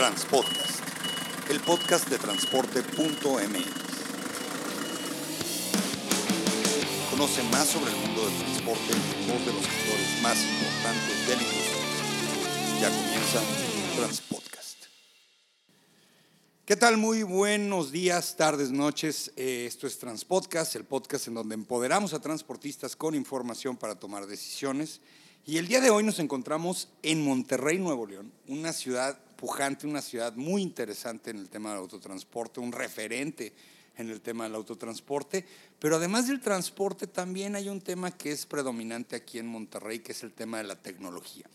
Transpodcast, el podcast de transporte.mx. Conoce más sobre el mundo del transporte en voz de los actores más importantes de la. Ya comienza Transpodcast. ¿Qué tal? Muy buenos días, tardes, noches. Eh, esto es Transpodcast, el podcast en donde empoderamos a transportistas con información para tomar decisiones. Y el día de hoy nos encontramos en Monterrey, Nuevo León, una ciudad pujante, una ciudad muy interesante en el tema del autotransporte, un referente en el tema del autotransporte, pero además del transporte también hay un tema que es predominante aquí en Monterrey, que es el tema de la tecnología.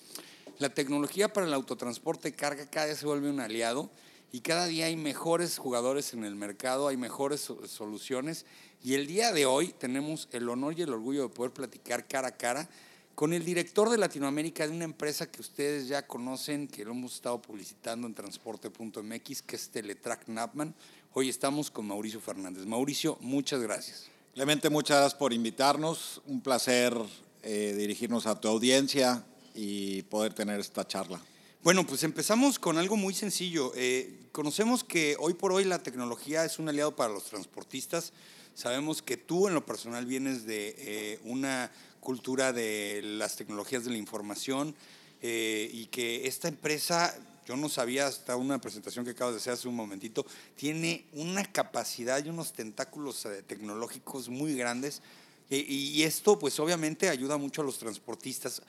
La tecnología para el autotransporte carga cada vez se vuelve un aliado y cada día hay mejores jugadores en el mercado, hay mejores soluciones y el día de hoy tenemos el honor y el orgullo de poder platicar cara a cara con el director de Latinoamérica de una empresa que ustedes ya conocen, que lo hemos estado publicitando en transporte.mx, que es Teletrack Napman. Hoy estamos con Mauricio Fernández. Mauricio, muchas gracias. Clemente, muchas gracias por invitarnos. Un placer eh, dirigirnos a tu audiencia y poder tener esta charla. Bueno, pues empezamos con algo muy sencillo. Eh, conocemos que hoy por hoy la tecnología es un aliado para los transportistas. Sabemos que tú en lo personal vienes de eh, una cultura de las tecnologías de la información eh, y que esta empresa, yo no sabía hasta una presentación que acabas de hacer hace un momentito, tiene una capacidad y unos tentáculos eh, tecnológicos muy grandes y, esto pues obviamente ayuda mucho a los transportistas.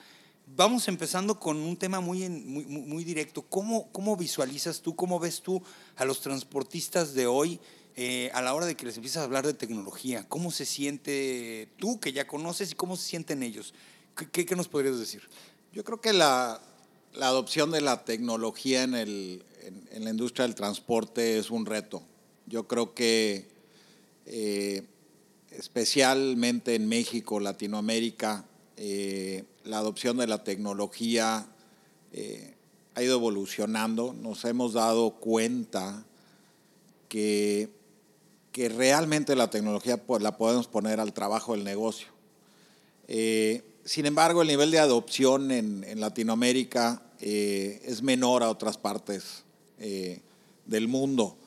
Vamos empezando con un tema muy, muy, muy directo. ¿Cómo, ¿Cómo visualizas tú, cómo ves tú a los transportistas de hoy? Eh, a la hora de que les empiezas a hablar de tecnología? ¿Cómo se siente tú, que ya conoces, y cómo se sienten ellos? ¿Qué, qué, nos podrías decir? Yo creo que la, la adopción de la tecnología en, el, en, la industria del transporte es un reto. Yo creo que eh, especialmente en México, Latinoamérica, eh, la adopción de la tecnología ha ido evolucionando. Nos hemos dado cuenta que que realmente la tecnología la podemos poner al trabajo del negocio. Eh, sin embargo, el nivel de adopción en, Latinoamérica eh, es menor a otras partes eh, del mundo.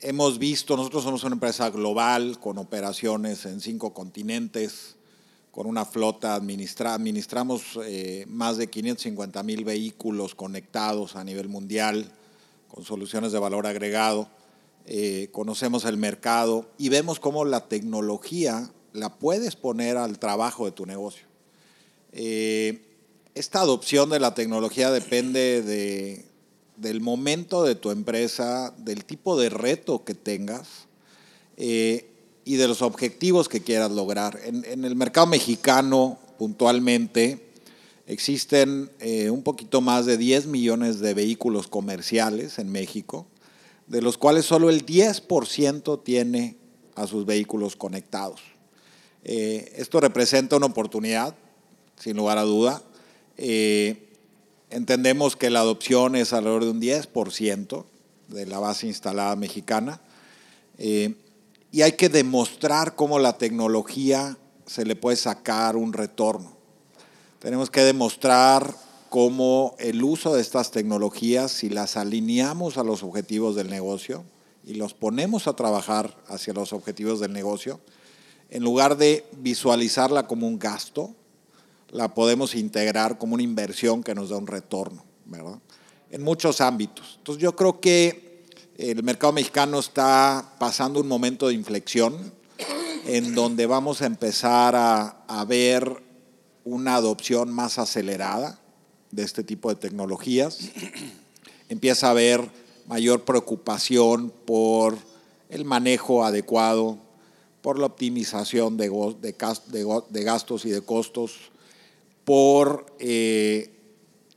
Hemos visto, nosotros somos una empresa global con operaciones en cinco continentes, con una flota administrada, administramos más de 550 mil vehículos conectados a nivel mundial, con soluciones de valor agregado. Eh, conocemos el mercado y vemos cómo la tecnología la puedes poner al trabajo de tu negocio. Eh, esta adopción de la tecnología depende de, del momento de tu empresa, del tipo de reto que tengas eh, y de los objetivos que quieras lograr. En, en el mercado mexicano, puntualmente, existen un poquito más de 10 millones de vehículos comerciales en México de los cuales solo el 10% tiene a sus vehículos conectados. Eh, esto representa una oportunidad, sin lugar a duda. Eh, entendemos que la adopción es alrededor de un 10% de la base instalada mexicana eh, y hay que demostrar cómo la tecnología se le puede sacar un retorno. Tenemos que demostrar cómo el uso de estas tecnologías, si las alineamos a los objetivos del negocio y los ponemos a trabajar hacia los objetivos del negocio, en lugar de visualizarla como un gasto, la podemos integrar como una inversión que nos da un retorno, ¿verdad? En muchos ámbitos. Entonces yo creo que el mercado mexicano está pasando un momento de inflexión en donde vamos a empezar a, a ver una adopción más acelerada de este tipo de tecnologías. Empieza a haber mayor preocupación por el manejo adecuado, por la optimización de, de, gastos y de costos, por eh,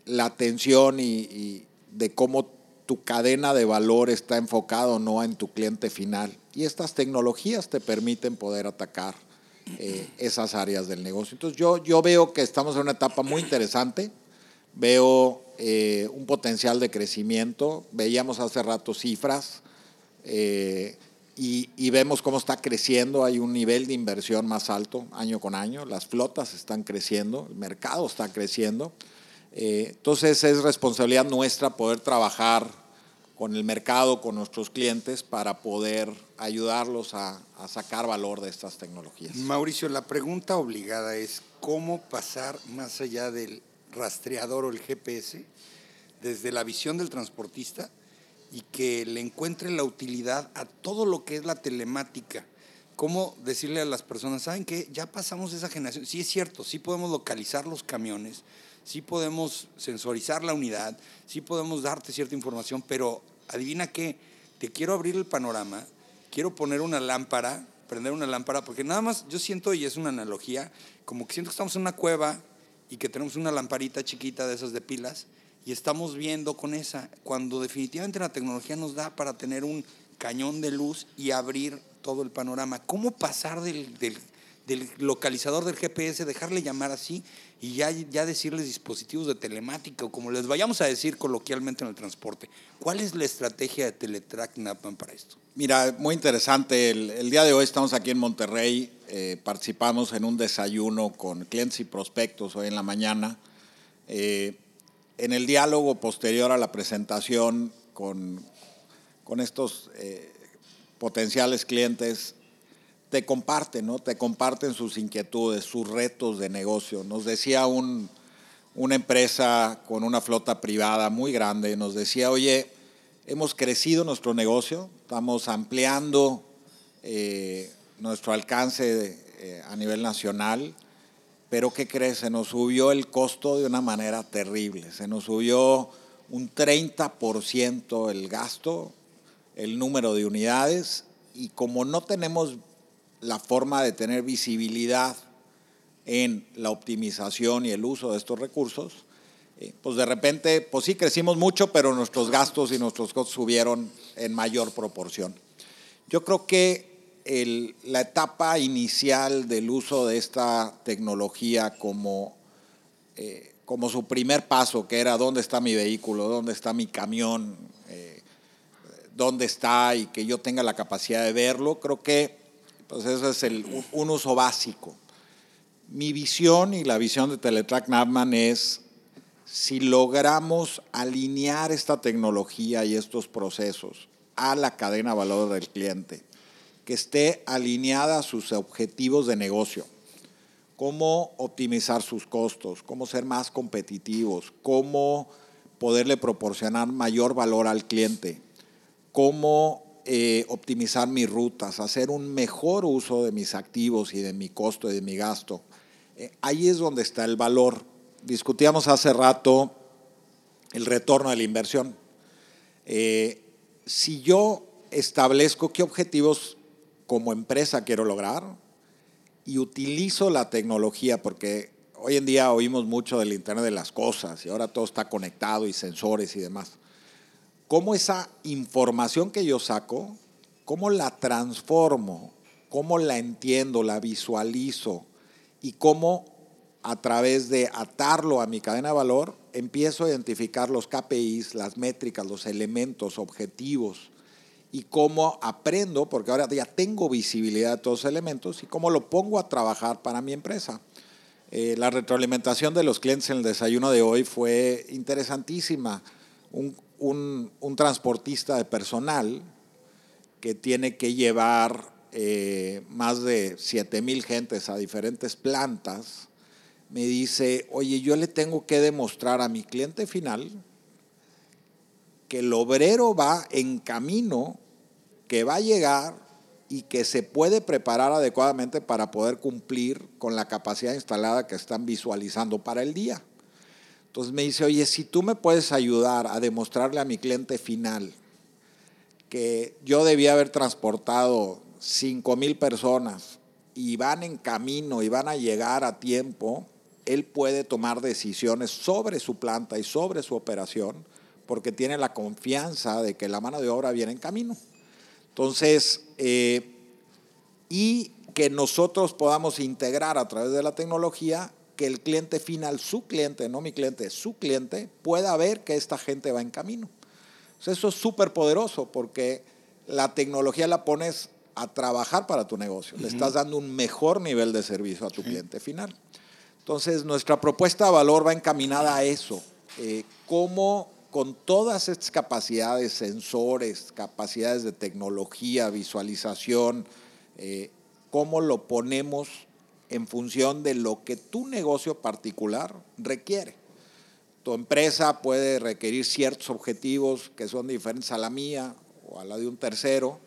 la atención y, de cómo tu cadena de valor está enfocada o no en tu cliente final. Y estas tecnologías te permiten poder atacar eh, esas áreas del negocio. Entonces yo, yo veo que estamos en una etapa muy interesante veo eh, un potencial de crecimiento. Veíamos hace rato cifras eh, y, vemos cómo está creciendo. Hay un nivel de inversión más alto año con año. Las flotas están creciendo, el mercado está creciendo. Eh, entonces es responsabilidad nuestra poder trabajar con el mercado, con nuestros clientes, para poder ayudarlos a, a sacar valor de estas tecnologías. Mauricio, la pregunta obligada es, ¿cómo pasar más allá del rastreador o el GPS, desde la visión del transportista y que le encuentre la utilidad a todo lo que es la telemática? ¿Cómo decirle a las personas, saben que ya pasamos esa generación? Sí es cierto, sí podemos localizar los camiones, sí podemos sensorizar la unidad, sí podemos darte cierta información, pero adivina qué, te quiero abrir el panorama, quiero poner una lámpara, prender una lámpara, porque nada más yo siento, y es una analogía, como que siento que estamos en una cueva y que tenemos una lamparita chiquita de esas de pilas y estamos viendo con esa, cuando definitivamente la tecnología nos da para tener un cañón de luz y abrir todo el panorama. ¿Cómo pasar del, del, del localizador del GPS, dejarle llamar así y ya, ya decirles dispositivos de telemática o como les vayamos a decir coloquialmente en el transporte. ¿Cuál es la estrategia de Teletrack Napman para esto? Mira, muy interesante. El, el día de hoy estamos aquí en Monterrey, eh, participamos en un desayuno con clientes y prospectos hoy en la mañana. Eh, en el diálogo posterior a la presentación con, con estos eh, potenciales clientes, te comparten, ¿no? Te comparten sus inquietudes, sus retos de negocio. Nos decía un, una empresa con una flota privada muy grande, nos decía, oye, hemos crecido nuestro negocio, estamos ampliando eh, nuestro alcance eh, a nivel nacional, pero ¿qué crees? Se nos subió el costo de una manera terrible, se nos subió un 30% el gasto, el número de unidades, y como no tenemos la forma de tener visibilidad en la optimización y el uso de estos recursos, eh, pues de repente, pues sí crecimos mucho, pero nuestros gastos y nuestros costos subieron en mayor proporción. Yo creo que la etapa inicial del uso de esta tecnología como, eh, como su primer paso, que era dónde está mi vehículo, dónde está mi camión, eh, dónde está y que yo tenga la capacidad de verlo, creo que pues eso es el, un uso básico. Mi visión y la visión de Teletrack Navman es si logramos alinear esta tecnología y estos procesos a la cadena de valor del cliente, que esté alineada a sus objetivos de negocio, cómo optimizar sus costos, cómo ser más competitivos, cómo poderle proporcionar mayor valor al cliente, cómo eh, optimizar mis rutas, hacer un mejor uso de mis activos y de mi costo y de mi gasto. Eh, ahí es donde está el valor. Discutíamos hace rato el retorno de la inversión. Eh, si yo establezco qué objetivos como empresa quiero lograr y utilizo la tecnología, porque hoy en día oímos mucho del Internet de las Cosas y ahora todo está conectado y sensores y demás cómo esa información que yo saco, cómo la transformo, cómo la entiendo, la visualizo y cómo a través de atarlo a mi cadena de valor, empiezo a identificar los KPIs, las métricas, los elementos, objetivos y cómo aprendo, porque ahora ya tengo visibilidad de todos los elementos y cómo lo pongo a trabajar para mi empresa. Eh, la retroalimentación de los clientes en el desayuno de hoy fue interesantísima. Un, transportista de personal que tiene que llevar eh, más de 7 mil gentes a diferentes plantas, me dice, oye, yo le tengo que demostrar a mi cliente final que el obrero va en camino, que va a llegar y que se puede preparar adecuadamente para poder cumplir con la capacidad instalada que están visualizando para el día. Entonces me dice, oye, si tú me puedes ayudar a demostrarle a mi cliente final que yo debía haber transportado 5 mil personas y van en camino y van a llegar a tiempo, él puede tomar decisiones sobre su planta y sobre su operación porque tiene la confianza de que la mano de obra viene en camino. Entonces, eh, y que nosotros podamos integrar a través de la tecnología que el cliente final, su cliente, no mi cliente, su cliente, pueda ver que esta gente va en camino. eso es súper poderoso porque la tecnología la pones a trabajar para tu negocio. Le estás dando un mejor nivel de servicio a tu cliente final. Entonces, nuestra propuesta de valor va encaminada a eso. Eh, cómo con todas estas capacidades, sensores, capacidades de tecnología, visualización, eh, cómo lo ponemos en función de lo que tu negocio particular requiere. Tu empresa puede requerir ciertos objetivos que son diferentes a la mía o a la de un tercero.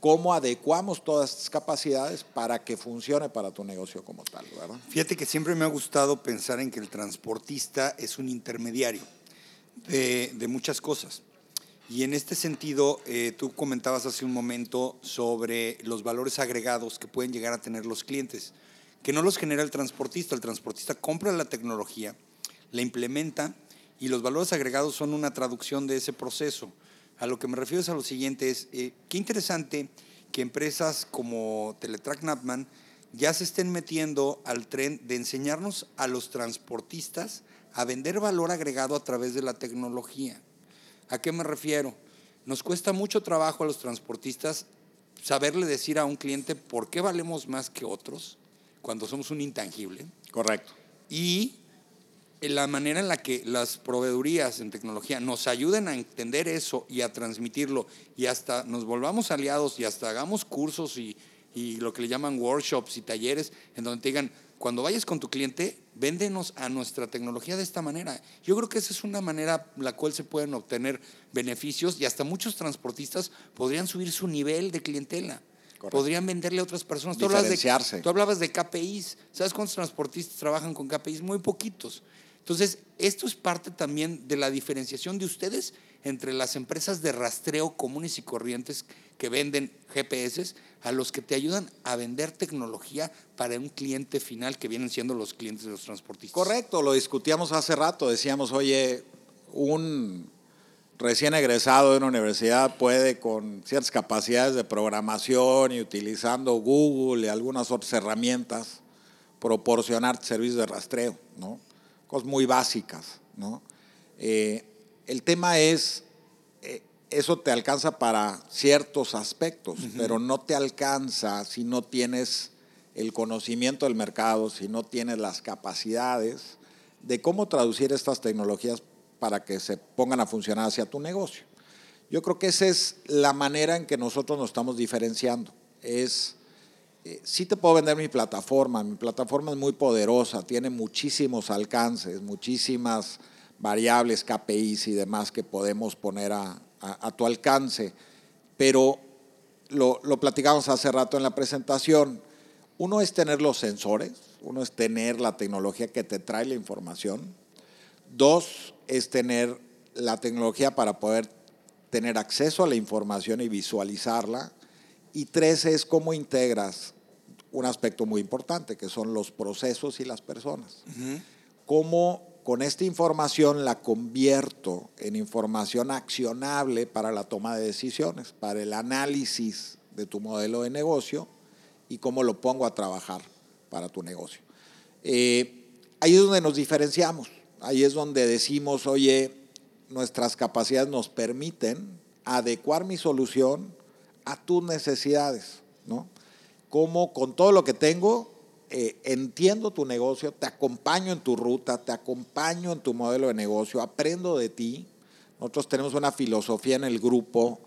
¿Cómo adecuamos todas estas capacidades para que funcione para tu negocio como tal? ¿verdad? Fíjate que siempre me ha gustado pensar en que el transportista es un intermediario de, muchas cosas. Y en este sentido, eh, tú comentabas hace un momento sobre los valores agregados que pueden llegar a tener los clientes, que no los genera el transportista. El transportista compra la tecnología, la implementa y los valores agregados son una traducción de ese proceso. A lo que me refiero es a lo siguiente, es eh, qué interesante que empresas como Teletrack Napman ya se estén metiendo al tren de enseñarnos a los transportistas a vender valor agregado a través de la tecnología. ¿A qué me refiero? Nos cuesta mucho trabajo a los transportistas saberle decir a un cliente por qué valemos más que otros cuando somos un intangible. Correcto. Y la manera en la que las proveedurías en tecnología nos ayuden a entender eso y a transmitirlo y hasta nos volvamos aliados y hasta hagamos cursos y, y lo que le llaman workshops y talleres en donde te digan, cuando vayas con tu cliente, véndenos a nuestra tecnología de esta manera. Yo creo que esa es una manera la cual se pueden obtener beneficios y hasta muchos transportistas podrían subir su nivel de clientela. Podrían venderle a otras personas. Tú hablabas, de, tú hablabas de KPIs. ¿Sabes cuántos transportistas trabajan con KPIs? Muy poquitos. Entonces, esto es parte también de la diferenciación de ustedes entre las empresas de rastreo comunes y corrientes que venden GPS a los que te ayudan a vender tecnología para un cliente final que vienen siendo los clientes de los transportistas. Correcto, lo discutíamos hace rato, decíamos, oye, un recién egresado de una universidad puede con ciertas capacidades de programación y utilizando Google y algunas otras herramientas proporcionar servicios de rastreo, ¿no? cosas muy básicas. ¿no? Eh, el tema es, eh, eso te alcanza para ciertos aspectos, pero no te alcanza si no tienes el conocimiento del mercado, si no tienes las capacidades de cómo traducir estas tecnologías para que se pongan a funcionar hacia tu negocio. Yo creo que esa es la manera en que nosotros nos estamos diferenciando. Es eh, sí te puedo vender mi plataforma, mi plataforma es muy poderosa, tiene muchísimos alcances, muchísimas variables, KPIs y demás que podemos poner a, tu alcance, pero lo, lo platicamos hace rato en la presentación, uno es tener los sensores, uno es tener la tecnología que te trae la información, dos es tener la tecnología para poder tener acceso a la información y visualizarla, y tres es cómo integras un aspecto muy importante, que son los procesos y las personas. Cómo con esta información la convierto en información accionable para la toma de decisiones, para el análisis de tu modelo de negocio y cómo lo pongo a trabajar para tu negocio. Eh, ahí es donde nos diferenciamos, ahí es donde decimos, oye, nuestras capacidades nos permiten adecuar mi solución a tus necesidades, ¿no? Cómo con todo lo que tengo eh, entiendo tu negocio, te acompaño en tu ruta, te acompaño en tu modelo de negocio, aprendo de ti. Nosotros tenemos una filosofía en el grupo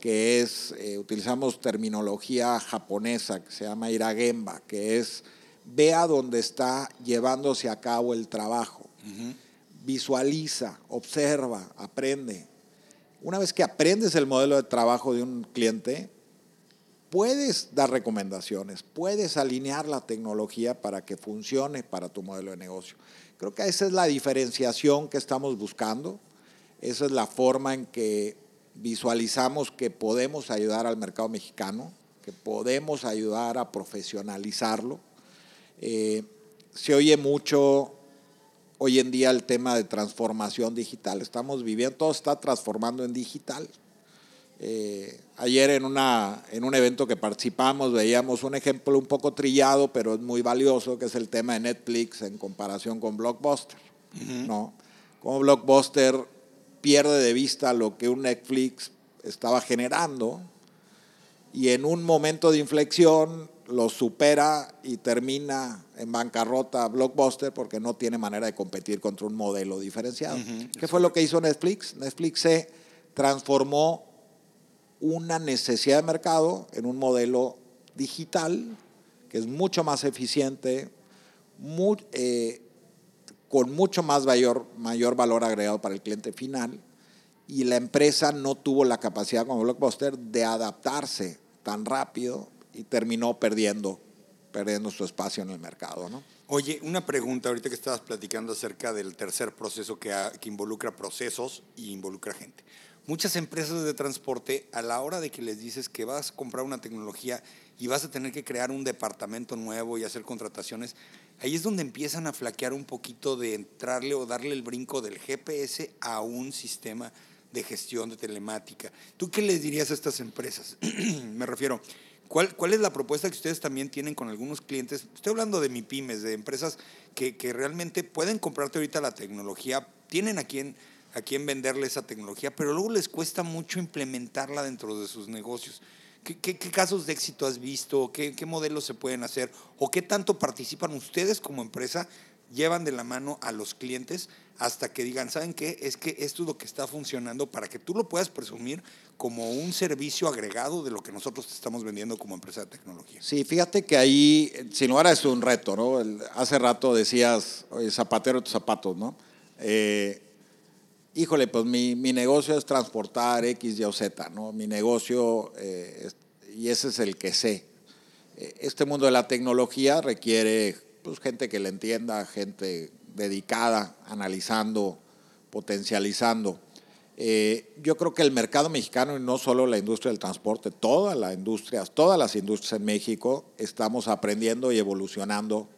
que es, eh, utilizamos terminología japonesa que se llama iragemba, que es vea dónde está llevándose a cabo el trabajo. Visualiza, observa, aprende. Una vez que aprendes el modelo de trabajo de un cliente, puedes dar recomendaciones, puedes alinear la tecnología para que funcione para tu modelo de negocio. Creo que esa es la diferenciación que estamos buscando, esa es la forma en que visualizamos que podemos ayudar al mercado mexicano, que podemos ayudar a profesionalizarlo. Eh, se oye mucho hoy en día el tema de transformación digital. Estamos viviendo, todo está transformando en digital. Eh, ayer en, una, en un evento que participamos veíamos un ejemplo un poco trillado, pero es muy valioso, que es el tema de Netflix en comparación con Blockbuster. ¿no? Como Blockbuster pierde de vista lo que un Netflix estaba generando y en un momento de inflexión lo supera y termina en bancarrota Blockbuster porque no tiene manera de competir contra un modelo diferenciado. ¿Qué fue lo que hizo Netflix? Netflix se transformó una necesidad de mercado en un modelo digital que es mucho más eficiente, eh, con mucho más mayor, mayor valor agregado para el cliente final y la empresa no tuvo la capacidad como Blockbuster de adaptarse tan rápido y terminó perdiendo, perdiendo su espacio en el mercado. ¿no? Oye, una pregunta ahorita que estabas platicando acerca del tercer proceso que, que involucra procesos y involucra gente. Muchas empresas de transporte, a la hora de que les dices que vas a comprar una tecnología y vas a tener que crear un departamento nuevo y hacer contrataciones, ahí es donde empiezan a flaquear un poquito de entrarle o darle el brinco del GPS a un sistema de gestión de telemática. ¿Tú qué les dirías a estas empresas? Me refiero, ¿cuál, ¿cuál es la propuesta que ustedes también tienen con algunos clientes? Estoy hablando de mi pymes, de empresas que, que realmente pueden comprarte ahorita la tecnología, tienen a quien, a quien venderle esa tecnología, pero luego les cuesta mucho implementarla dentro de sus negocios. ¿Qué, qué, casos de éxito has visto? ¿Qué, ¿Qué modelos se pueden hacer? ¿O qué tanto participan ustedes como empresa llevan de la mano a los clientes hasta que digan, ¿saben qué? Es que esto es lo que está funcionando para que tú lo puedas presumir como un servicio agregado de lo que nosotros estamos vendiendo como empresa de tecnología. Sí, fíjate que ahí, sin lugar a es un reto, ¿no? hace rato decías, zapatero tus zapatos, ¿no? Eh, híjole, pues mi, mi, negocio es transportar X, Y o Z, ¿no? Mi negocio, eh, y ese es el que sé. Eh, este mundo de la tecnología requiere pues, gente que le entienda, gente dedicada, analizando, potencializando. Eh, yo creo que el mercado mexicano, y no solo la industria del transporte, todas las industrias, todas las industrias en México, estamos aprendiendo y evolucionando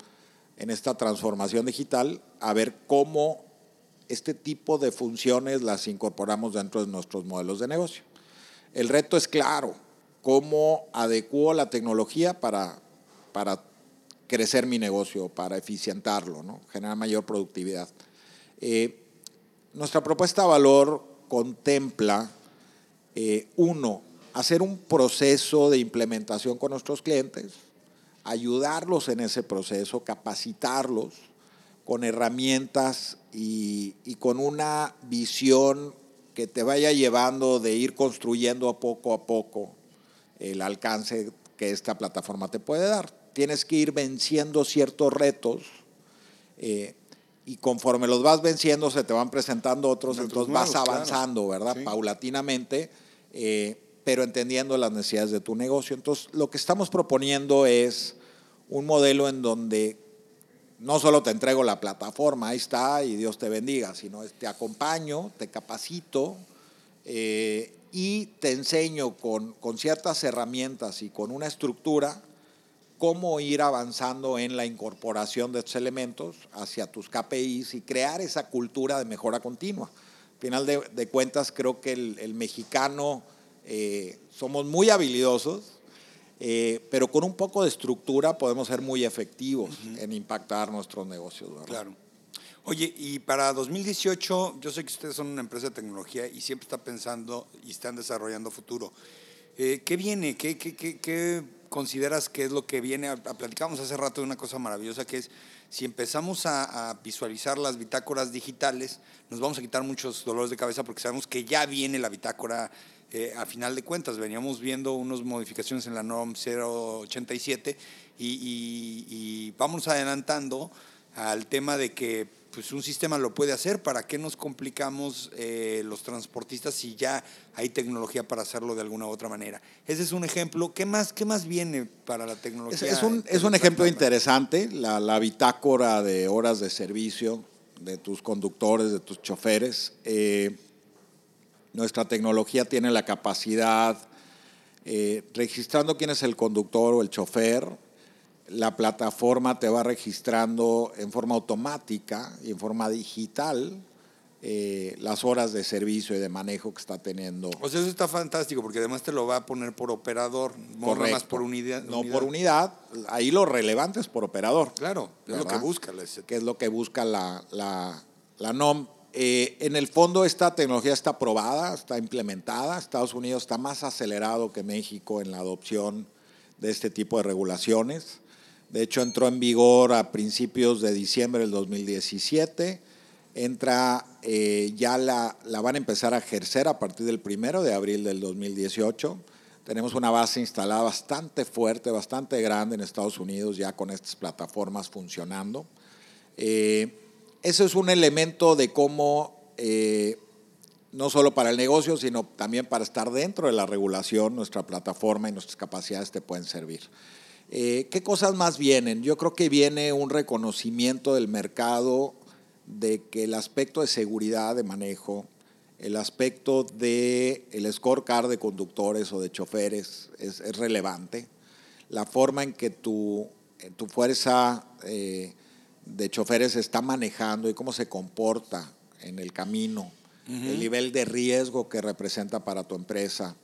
en esta transformación digital a ver cómo este tipo de funciones las incorporamos dentro de nuestros modelos de negocio. El reto es claro, cómo adecuo la tecnología para, para crecer mi negocio, para eficientarlo, ¿no? generar mayor productividad. Eh, nuestra propuesta de valor contempla, eh, uno, hacer un proceso de implementación con nuestros clientes, ayudarlos en ese proceso, capacitarlos con herramientas y, con una visión que te vaya llevando de ir construyendo poco a poco el alcance que esta plataforma te puede dar. Tienes que ir venciendo ciertos retos eh, y conforme los vas venciendo se te van presentando otros, entonces vas avanzando, ¿verdad? Paulatinamente, eh, pero entendiendo las necesidades de tu negocio. Entonces, lo que estamos proponiendo es un modelo en donde no solo te entrego la plataforma, ahí está, y Dios te bendiga, sino te acompaño, te capacito eh, y te enseño con, con ciertas herramientas y con una estructura cómo ir avanzando en la incorporación de estos elementos hacia tus KPIs y crear esa cultura de mejora continua. Al final de, cuentas, creo que el, mexicano eh, somos muy habilidosos, eh, pero con un poco de estructura podemos ser muy efectivos en impactar nuestros negocios. Claro. Oye, y para 2018, yo sé que ustedes son una empresa de tecnología y siempre están pensando y están desarrollando futuro. Eh, ¿Qué viene? ¿Qué, qué, qué, qué consideras que es lo que viene? Platicamos hace rato de una cosa maravillosa que es, si empezamos a, visualizar las bitácoras digitales, nos vamos a quitar muchos dolores de cabeza porque sabemos que ya viene la bitácora eh, a final de cuentas. Veníamos viendo unas modificaciones en la NOM 087 y, y, y vamos adelantando al tema de que pues un sistema lo puede hacer, ¿para qué nos complicamos eh, los transportistas si ya hay tecnología para hacerlo de alguna u otra manera? Ese es un ejemplo. ¿Qué más, qué más viene para la tecnología? Es, un, es un, ejemplo interesante, la, la, bitácora de horas de servicio de tus conductores, de tus choferes. Eh, nuestra tecnología tiene la capacidad, eh, registrando quién es el conductor o el chofer, la plataforma te va registrando en forma automática y en forma digital eh, las horas de servicio y de manejo que está teniendo. O sea, eso está fantástico porque además te lo va a poner por operador, no más por unidad. No por unidad, ahí lo relevante es por operador. Claro, es lo que busca. Que es lo que busca la, la, la NOM. Eh, en el fondo esta tecnología está aprobada, está implementada. Estados Unidos está más acelerado que México en la adopción de este tipo de regulaciones. De hecho, entró en vigor a principios de diciembre del 2017. Entra, eh, ya la, la, van a empezar a ejercer a partir del primero de abril del 2018. Tenemos una base instalada bastante fuerte, bastante grande en Estados Unidos ya con estas plataformas funcionando. Eh, eso es un elemento de cómo, eh, no solo para el negocio, sino también para estar dentro de la regulación, nuestra plataforma y nuestras capacidades te pueden servir. Eh, ¿Qué cosas más vienen? Yo creo que viene un reconocimiento del mercado de que el aspecto de seguridad de manejo, el aspecto del el scorecard de conductores o de choferes es, es relevante. La forma en que tu, tu fuerza eh, de choferes está manejando y cómo se comporta en el camino, el nivel de riesgo que representa para tu empresa.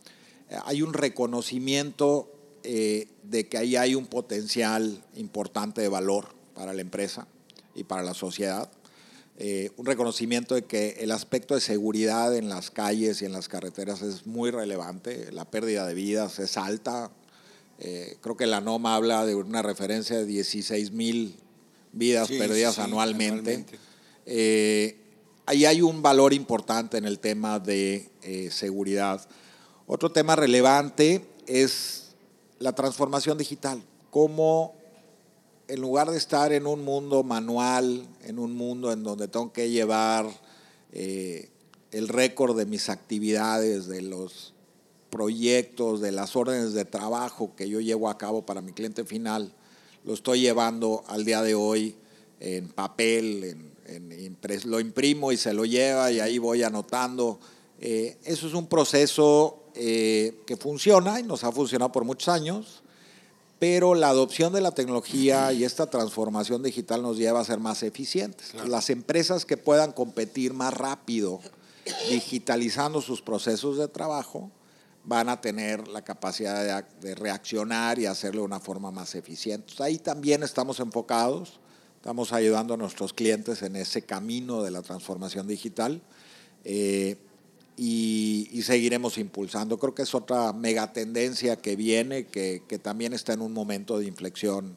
Hay un reconocimiento eh, de que ahí hay un potencial importante de valor para la empresa y para la sociedad. Eh, un reconocimiento de que el aspecto de seguridad en las calles y en las carreteras es muy relevante, la pérdida de vidas es alta. Eh, creo que la NOMA habla de una referencia de 16 mil vidas perdidas anualmente. ahí hay un valor importante en el tema de seguridad. Otro tema relevante es la transformación digital, cómo en lugar de estar en un mundo manual, en un mundo en donde tengo que llevar eh, el récord de mis actividades, de los proyectos, de las órdenes de trabajo que yo llevo a cabo para mi cliente final, lo estoy llevando al día de hoy en papel, en, lo imprimo y se lo lleva y ahí voy anotando. Eh, eso es un proceso eh, que funciona y nos ha funcionado por muchos años, pero la adopción de la tecnología y esta transformación digital nos lleva a ser más eficientes. Las empresas que puedan competir más rápido digitalizando sus procesos de trabajo van a tener la capacidad de, reaccionar y hacerlo de una forma más eficiente. Ahí también estamos enfocados, estamos ayudando a nuestros clientes en ese camino de la transformación digital. Eh, y, seguiremos impulsando. Creo que es otra megatendencia que viene, que, que también está en un momento de inflexión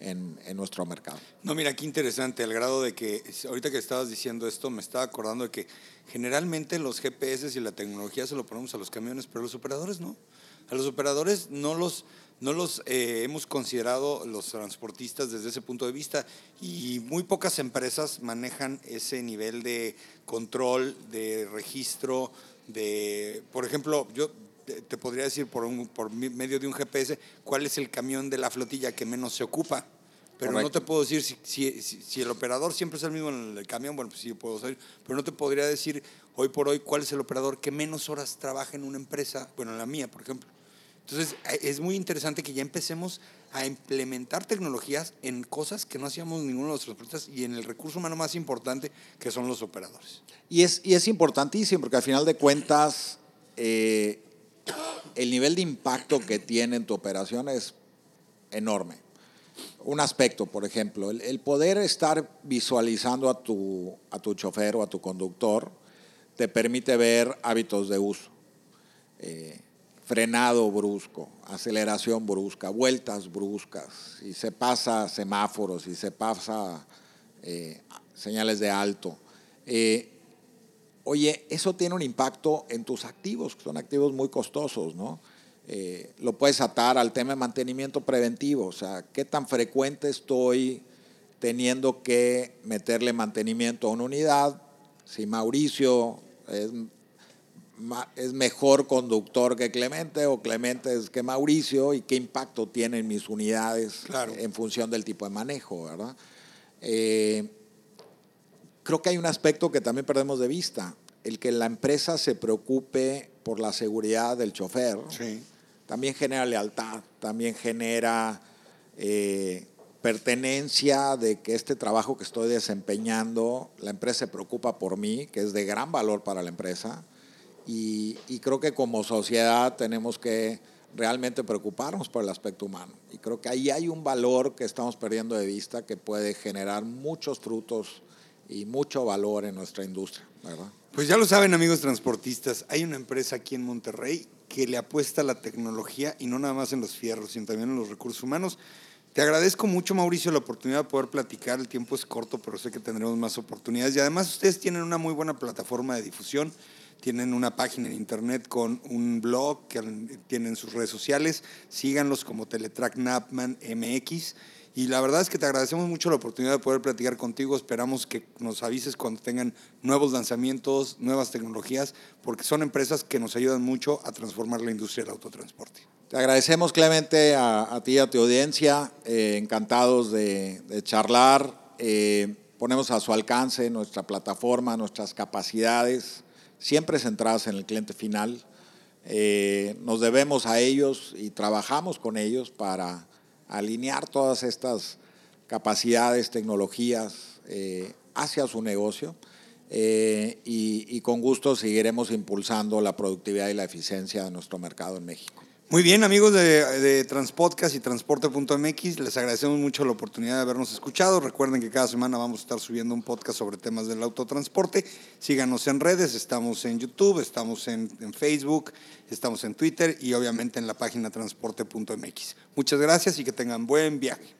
en, en, nuestro mercado. No, mira, qué interesante, al grado de que ahorita que estabas diciendo esto, me estaba acordando de que generalmente los GPS y la tecnología se lo ponemos a los camiones, pero los operadores no. A los operadores no los, no los eh, hemos considerado los transportistas desde ese punto de vista y muy pocas empresas manejan ese nivel de control, de registro, de, por ejemplo, yo te podría decir por, un, por medio de un GPS cuál es el camión de la flotilla que menos se ocupa. Pero no te puedo decir si, si, el operador siempre es el mismo en el camión, bueno, pues sí puedo saber, pero no te podría decir hoy por hoy cuál es el operador que menos horas trabaja en una empresa, bueno, en la mía, por ejemplo. Entonces, eh, es muy interesante que ya empecemos a implementar tecnologías en cosas que no hacíamos ninguno de los transportistas y en el recurso humano más importante, que son los operadores. Y es, y es importantísimo, porque al final de cuentas, eh, el nivel de impacto que tiene en tu operación es enorme. Un aspecto, por ejemplo, el, poder estar visualizando a tu, a tu chofer o a tu conductor te permite ver hábitos de uso. Eh, frenado brusco, aceleración brusca, vueltas bruscas, y se pasa semáforos, y se pasa eh, señales de alto. Eh, oye, eso tiene un impacto en tus activos, que son activos muy costosos, ¿no? Eh, lo puedes atar al tema de mantenimiento preventivo, o sea, qué tan frecuente estoy teniendo que meterle mantenimiento a una unidad, si Mauricio es es mejor conductor que Clemente o Clemente es que Mauricio y qué impacto tienen mis unidades en función del tipo de manejo, ¿verdad? Eh, creo que hay un aspecto que también perdemos de vista, el que la empresa se preocupe por la seguridad del chofer, también genera lealtad, también genera eh, pertenencia de que este trabajo que estoy desempeñando, la empresa se preocupa por mí, que es de gran valor para la empresa y, creo que como sociedad tenemos que realmente preocuparnos por el aspecto humano. Y creo que ahí hay un valor que estamos perdiendo de vista que puede generar muchos frutos y mucho valor en nuestra industria, ¿verdad? Pues ya lo saben amigos transportistas, hay una empresa aquí en Monterrey que le apuesta a la tecnología y no nada más en los fierros, sino también en los recursos humanos. Te agradezco mucho, Mauricio, la oportunidad de poder platicar. El tiempo es corto, pero sé que tendremos más oportunidades. Y además ustedes tienen una muy buena plataforma de difusión. Tienen una página en internet con un blog, que tienen sus redes sociales. Síganlos como Teletrack Napman MX. Y la verdad es que te agradecemos mucho la oportunidad de poder platicar contigo. Esperamos que nos avises cuando tengan nuevos lanzamientos, nuevas tecnologías, porque son empresas que nos ayudan mucho a transformar la industria del autotransporte. Te agradecemos, Clemente, a, ti y a tu audiencia. Eh, encantados de, charlar. Eh, ponemos a su alcance nuestra plataforma, nuestras capacidades, siempre centradas en el cliente final. Eh, nos debemos a ellos y trabajamos con ellos para alinear todas estas capacidades, tecnologías eh, hacia su negocio eh, y, con gusto seguiremos impulsando la productividad y la eficiencia de nuestro mercado en México. Muy bien, amigos de, Transpodcast y Transporte.mx, les agradecemos mucho la oportunidad de habernos escuchado. Recuerden que cada semana vamos a estar subiendo un podcast sobre temas del autotransporte. Síganos en redes, estamos en YouTube, estamos en, en Facebook, estamos en Twitter y obviamente en la página transporte.mx. Muchas gracias y que tengan buen viaje.